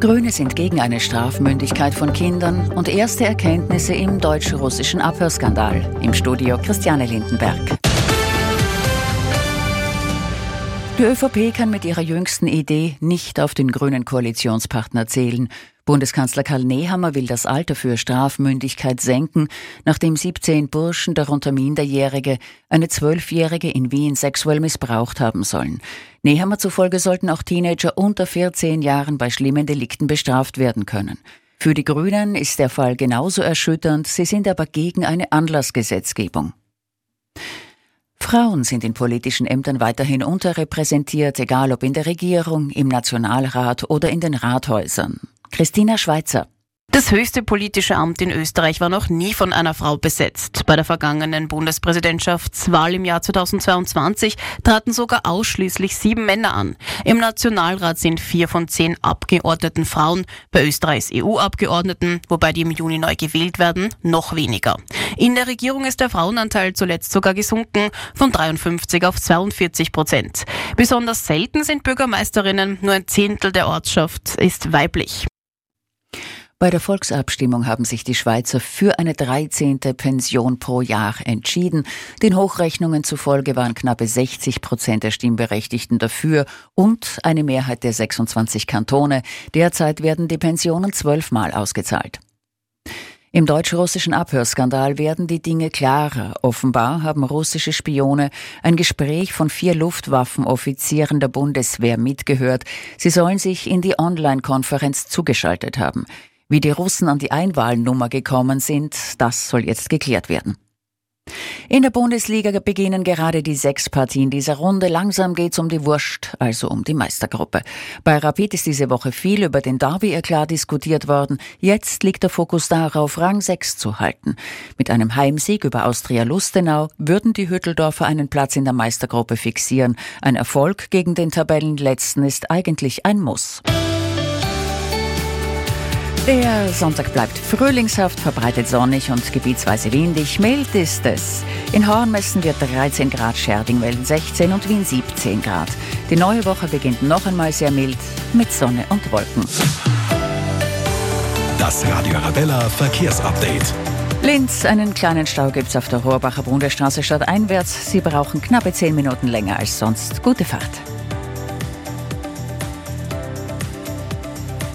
Grüne sind gegen eine Strafmündigkeit von Kindern und erste Erkenntnisse im deutsch-russischen Abhörskandal. Im Studio Christiane Lindenberg. Die ÖVP kann mit ihrer jüngsten Idee nicht auf den grünen Koalitionspartner zählen. Bundeskanzler Karl Nehammer will das Alter für Strafmündigkeit senken, nachdem 17 Burschen, darunter Minderjährige, eine Zwölfjährige in Wien sexuell missbraucht haben sollen. Nehammer zufolge sollten auch Teenager unter 14 Jahren bei schlimmen Delikten bestraft werden können. Für die Grünen ist der Fall genauso erschütternd, sie sind aber gegen eine Anlassgesetzgebung. Frauen sind in politischen Ämtern weiterhin unterrepräsentiert, egal ob in der Regierung, im Nationalrat oder in den Rathäusern. Christina Schweizer. Das höchste politische Amt in Österreich war noch nie von einer Frau besetzt. Bei der vergangenen Bundespräsidentschaftswahl im Jahr 2022 traten sogar ausschließlich sieben Männer an. Im Nationalrat sind vier von zehn Abgeordneten Frauen, bei Österreichs EU-Abgeordneten, wobei die im Juni neu gewählt werden, noch weniger. In der Regierung ist der Frauenanteil zuletzt sogar gesunken von 53 auf 42 Prozent. Besonders selten sind Bürgermeisterinnen, nur ein Zehntel der Ortschaft ist weiblich. Bei der Volksabstimmung haben sich die Schweizer für eine 13. Pension pro Jahr entschieden. Den Hochrechnungen zufolge waren knappe 60 Prozent der Stimmberechtigten dafür und eine Mehrheit der 26 Kantone. Derzeit werden die Pensionen zwölfmal ausgezahlt. Im deutsch-russischen Abhörskandal werden die Dinge klarer. Offenbar haben russische Spione ein Gespräch von vier Luftwaffenoffizieren der Bundeswehr mitgehört. Sie sollen sich in die Online-Konferenz zugeschaltet haben. Wie die Russen an die Einwahlnummer gekommen sind, das soll jetzt geklärt werden. In der Bundesliga beginnen gerade die sechs Partien dieser Runde. Langsam geht's um die Wurst, also um die Meistergruppe. Bei Rapid ist diese Woche viel über den Derby klar diskutiert worden. Jetzt liegt der Fokus darauf, Rang 6 zu halten. Mit einem Heimsieg über Austria Lustenau würden die Hütteldorfer einen Platz in der Meistergruppe fixieren. Ein Erfolg gegen den Tabellenletzten ist eigentlich ein Muss. Der Sonntag bleibt frühlingshaft, verbreitet sonnig und gebietsweise windig. Mild ist es. In Horn messen wir 13 Grad, Scherdingwellen 16 und Wien 17 Grad. Die neue Woche beginnt noch einmal sehr mild mit Sonne und Wolken. Das Radio Arabella Verkehrsupdate. Linz, einen kleinen Stau gibt's auf der Rohrbacher Bundesstraße stadteinwärts. Sie brauchen knappe 10 Minuten länger als sonst. Gute Fahrt.